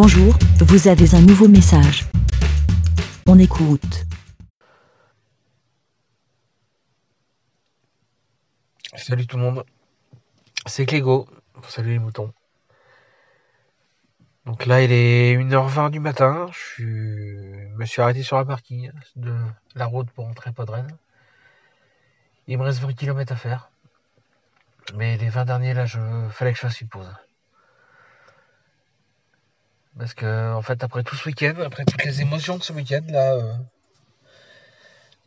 Bonjour, vous avez un nouveau message. On écoute. Salut tout le monde, c'est Clégo. Salut les moutons. Donc là, il est 1h20 du matin. Je me suis arrêté sur la parking de la route pour rentrer à Podren. Il me reste 20 km à faire. Mais les 20 derniers, là, je fallait que je fasse une. Parce que, en fait, après tout ce week-end, après toutes les émotions de ce week-end, là, euh,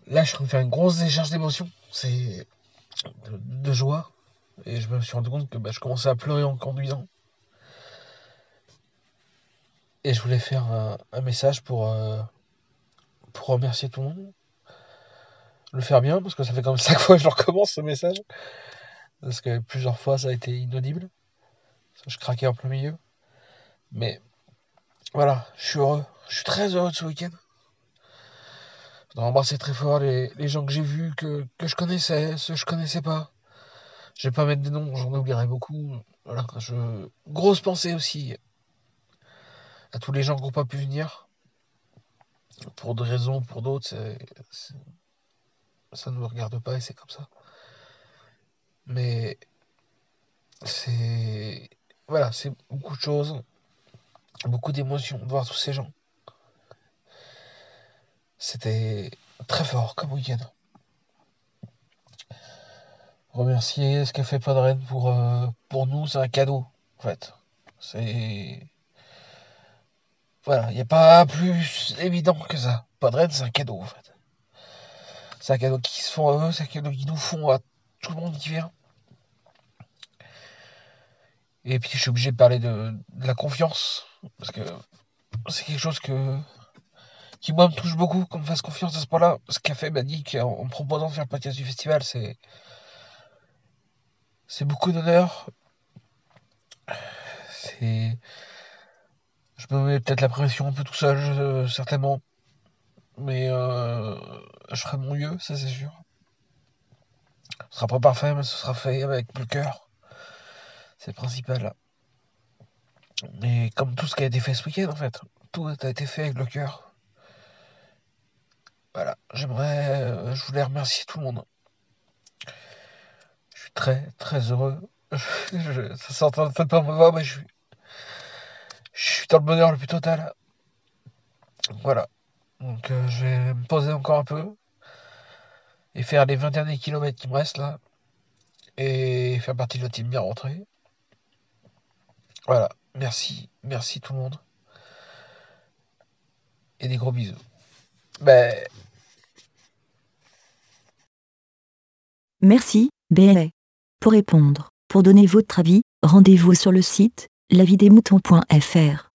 là, je faire une grosse décharge d'émotions. C'est de, joie. Et je me suis rendu compte que bah, je commençais à pleurer en conduisant. Et je voulais faire un, message pour, euh, pour remercier tout le monde. Le faire bien, parce que ça fait comme cinq fois que je recommence ce message. Parce que plusieurs fois ça a été inaudible. Je craquais en plein milieu. Mais voilà, je suis heureux. Je suis très heureux de ce week-end. Je voudrais embrasser très fort les, gens que j'ai vus, que, je connaissais, ceux que je connaissais pas. Je vais pas mettre des noms, j'en oublierai beaucoup. Voilà, je... Grosse pensée aussi à tous les gens qui n'ont pas pu venir. Pour des raisons, pour d'autres, ça ne me regarde pas et c'est comme ça. Mais c'est voilà, c'est beaucoup de choses, beaucoup d'émotions de voir tous ces gens. C'était très fort comme week-end. Remercier ce qu'a fait Podren pour, euh, pour nous, c'est un cadeau, en fait. C'est voilà, il n'y a pas plus évident que ça. Podren, c'est un cadeau, en fait. C'est un cadeau qui se font à eux, c'est un cadeau qu'ils nous font à tout le monde qui vient. Et puis, je suis obligé de parler de, la confiance, parce que c'est quelque chose que qui, moi, me touche beaucoup, qu'on me fasse confiance à ce point-là. Ce qu'a fait Magic en, proposant de faire le podcast du festival, c'est c'est beaucoup d'honneur. C'est je me mets peut-être la pression un peu tout seul, certainement. Mais euh, je ferai mon mieux, ça c'est sûr. Ce sera pas parfait, mais ce sera fait avec le cœur. C'est le principal. Et comme tout ce qui a été fait ce week-end, en fait. Tout a été fait avec le cœur. Voilà, j'aimerais, euh, je voulais remercier tout le monde. Je suis très, très heureux. ça s'entend peut-être pas ma voix, mais je suis je suis dans le bonheur le plus total. Voilà. Donc euh, je vais me poser encore un peu et faire les 20 derniers kilomètres qui me restent là et faire partie de la team bien rentrée. Voilà. Merci. Merci tout le monde. Et des gros bisous. Ben... Merci, BLA. Pour répondre, pour donner votre avis, rendez-vous sur le site lavidemouton.fr